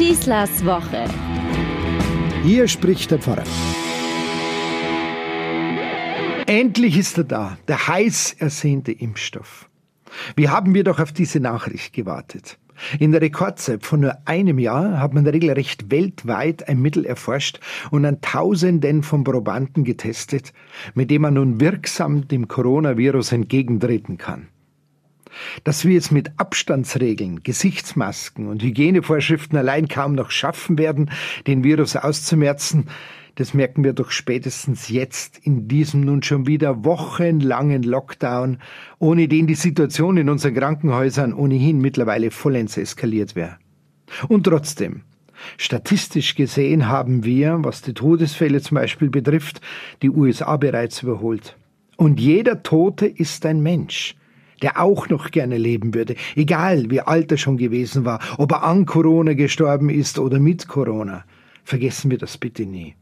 Schießlers Woche. Hier spricht der Pfarrer. Endlich ist er da, der heiß ersehnte Impfstoff. Wie haben wir doch auf diese Nachricht gewartet? In der Rekordzeit von nur einem Jahr hat man regelrecht weltweit ein Mittel erforscht und an Tausenden von Probanden getestet, mit dem man nun wirksam dem Coronavirus entgegentreten kann. Dass wir es mit Abstandsregeln, Gesichtsmasken und Hygienevorschriften allein kaum noch schaffen werden, den Virus auszumerzen, das merken wir doch spätestens jetzt in diesem nun schon wieder wochenlangen Lockdown, ohne den die Situation in unseren Krankenhäusern ohnehin mittlerweile vollends eskaliert wäre. Und trotzdem, Statistisch gesehen haben wir, was die Todesfälle zum Beispiel betrifft, die USA bereits überholt. Und jeder Tote ist ein Mensch der auch noch gerne leben würde, egal wie alt er schon gewesen war, ob er an Corona gestorben ist oder mit Corona. Vergessen wir das bitte nie.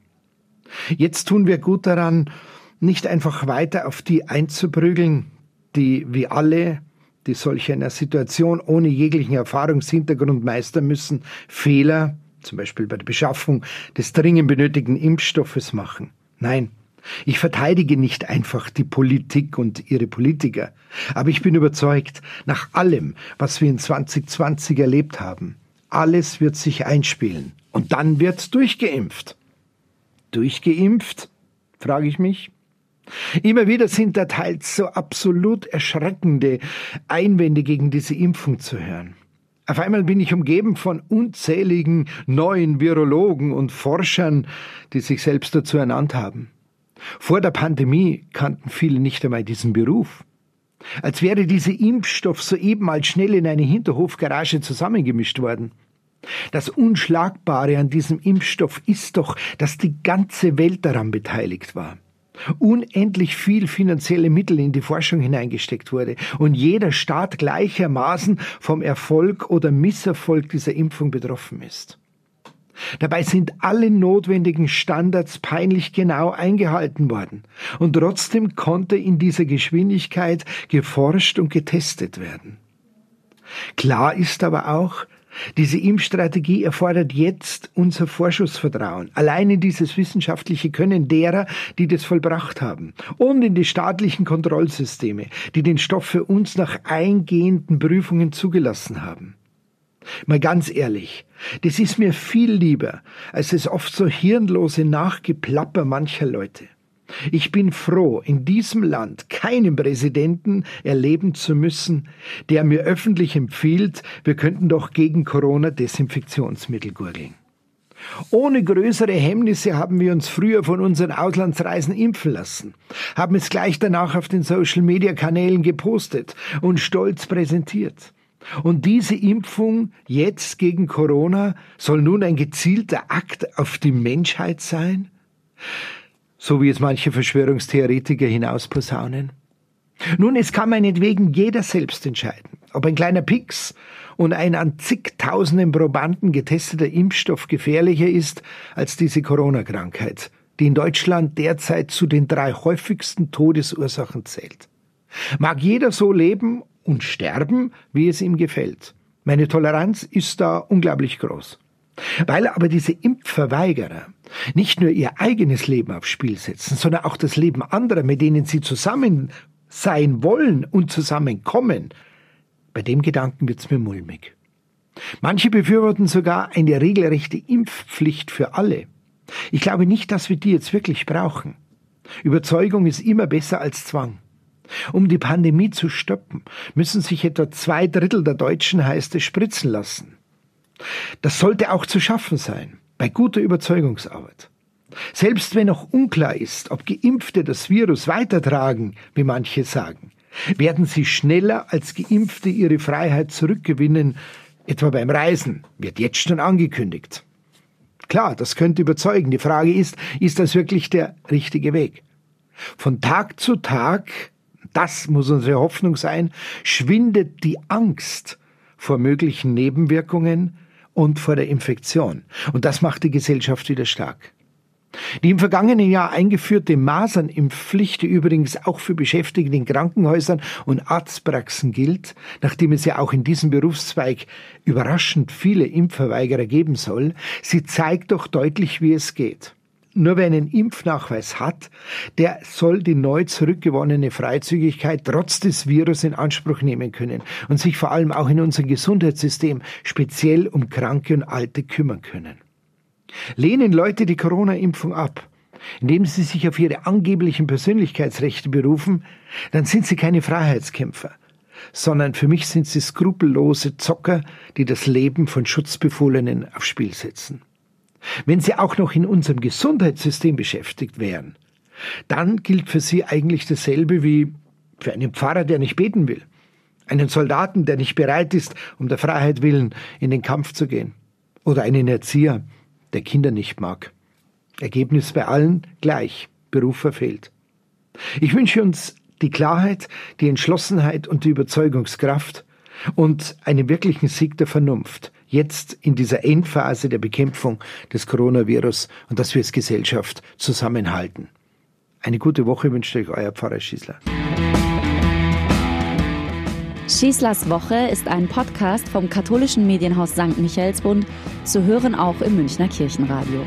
Jetzt tun wir gut daran, nicht einfach weiter auf die einzuprügeln, die wie alle, die solch einer Situation ohne jeglichen Erfahrungshintergrund meistern müssen, Fehler, zum Beispiel bei der Beschaffung des dringend benötigten Impfstoffes machen. Nein, ich verteidige nicht einfach die Politik und ihre Politiker, aber ich bin überzeugt, nach allem, was wir in 2020 erlebt haben, alles wird sich einspielen und dann wird durchgeimpft. Durchgeimpft? frage ich mich. Immer wieder sind da teils so absolut erschreckende Einwände gegen diese Impfung zu hören. Auf einmal bin ich umgeben von unzähligen neuen Virologen und Forschern, die sich selbst dazu ernannt haben. Vor der Pandemie kannten viele nicht einmal diesen Beruf. Als wäre dieser Impfstoff soeben mal schnell in eine Hinterhofgarage zusammengemischt worden. Das Unschlagbare an diesem Impfstoff ist doch, dass die ganze Welt daran beteiligt war. Unendlich viel finanzielle Mittel in die Forschung hineingesteckt wurde und jeder Staat gleichermaßen vom Erfolg oder Misserfolg dieser Impfung betroffen ist. Dabei sind alle notwendigen Standards peinlich genau eingehalten worden. Und trotzdem konnte in dieser Geschwindigkeit geforscht und getestet werden. Klar ist aber auch, diese Impfstrategie erfordert jetzt unser Vorschussvertrauen, allein in dieses wissenschaftliche Können derer, die das vollbracht haben, und in die staatlichen Kontrollsysteme, die den Stoff für uns nach eingehenden Prüfungen zugelassen haben. Mal ganz ehrlich, das ist mir viel lieber als das oft so hirnlose Nachgeplapper mancher Leute. Ich bin froh, in diesem Land keinen Präsidenten erleben zu müssen, der mir öffentlich empfiehlt, wir könnten doch gegen Corona Desinfektionsmittel gurgeln. Ohne größere Hemmnisse haben wir uns früher von unseren Auslandsreisen impfen lassen, haben es gleich danach auf den Social-Media-Kanälen gepostet und stolz präsentiert. Und diese Impfung jetzt gegen Corona soll nun ein gezielter Akt auf die Menschheit sein? So wie es manche Verschwörungstheoretiker hinausposaunen? Nun, es kann meinetwegen jeder selbst entscheiden, ob ein kleiner Pix und ein an zigtausenden Probanden getesteter Impfstoff gefährlicher ist als diese Corona-Krankheit, die in Deutschland derzeit zu den drei häufigsten Todesursachen zählt. Mag jeder so leben und sterben, wie es ihm gefällt. Meine Toleranz ist da unglaublich groß. Weil aber diese Impfverweigerer nicht nur ihr eigenes Leben aufs Spiel setzen, sondern auch das Leben anderer, mit denen sie zusammen sein wollen und zusammenkommen, bei dem Gedanken wird's mir mulmig. Manche befürworten sogar eine regelrechte Impfpflicht für alle. Ich glaube nicht, dass wir die jetzt wirklich brauchen. Überzeugung ist immer besser als Zwang. Um die Pandemie zu stoppen, müssen sich etwa zwei Drittel der Deutschen, heißt es, spritzen lassen. Das sollte auch zu schaffen sein, bei guter Überzeugungsarbeit. Selbst wenn noch unklar ist, ob Geimpfte das Virus weitertragen, wie manche sagen, werden sie schneller als Geimpfte ihre Freiheit zurückgewinnen, etwa beim Reisen, wird jetzt schon angekündigt. Klar, das könnte überzeugen. Die Frage ist, ist das wirklich der richtige Weg? Von Tag zu Tag das muss unsere Hoffnung sein, schwindet die Angst vor möglichen Nebenwirkungen und vor der Infektion. Und das macht die Gesellschaft wieder stark. Die im vergangenen Jahr eingeführte Masernimpfpflicht, die übrigens auch für Beschäftigte in Krankenhäusern und Arztpraxen gilt, nachdem es ja auch in diesem Berufszweig überraschend viele Impfverweigerer geben soll, sie zeigt doch deutlich, wie es geht. Nur wer einen Impfnachweis hat, der soll die neu zurückgewonnene Freizügigkeit trotz des Virus in Anspruch nehmen können und sich vor allem auch in unserem Gesundheitssystem speziell um Kranke und Alte kümmern können. Lehnen Leute die Corona-Impfung ab, indem sie sich auf ihre angeblichen Persönlichkeitsrechte berufen, dann sind sie keine Freiheitskämpfer, sondern für mich sind sie skrupellose Zocker, die das Leben von Schutzbefohlenen aufs Spiel setzen. Wenn sie auch noch in unserem Gesundheitssystem beschäftigt wären, dann gilt für sie eigentlich dasselbe wie für einen Pfarrer, der nicht beten will, einen Soldaten, der nicht bereit ist, um der Freiheit willen in den Kampf zu gehen, oder einen Erzieher, der Kinder nicht mag. Ergebnis bei allen gleich, Beruf verfehlt. Ich wünsche uns die Klarheit, die Entschlossenheit und die Überzeugungskraft und einen wirklichen Sieg der Vernunft, jetzt in dieser Endphase der Bekämpfung des Coronavirus und dass wir als Gesellschaft zusammenhalten. Eine gute Woche wünscht euch euer Pfarrer Schießler. Schießlers Woche ist ein Podcast vom katholischen Medienhaus St. Michaelsbund, zu hören auch im Münchner Kirchenradio.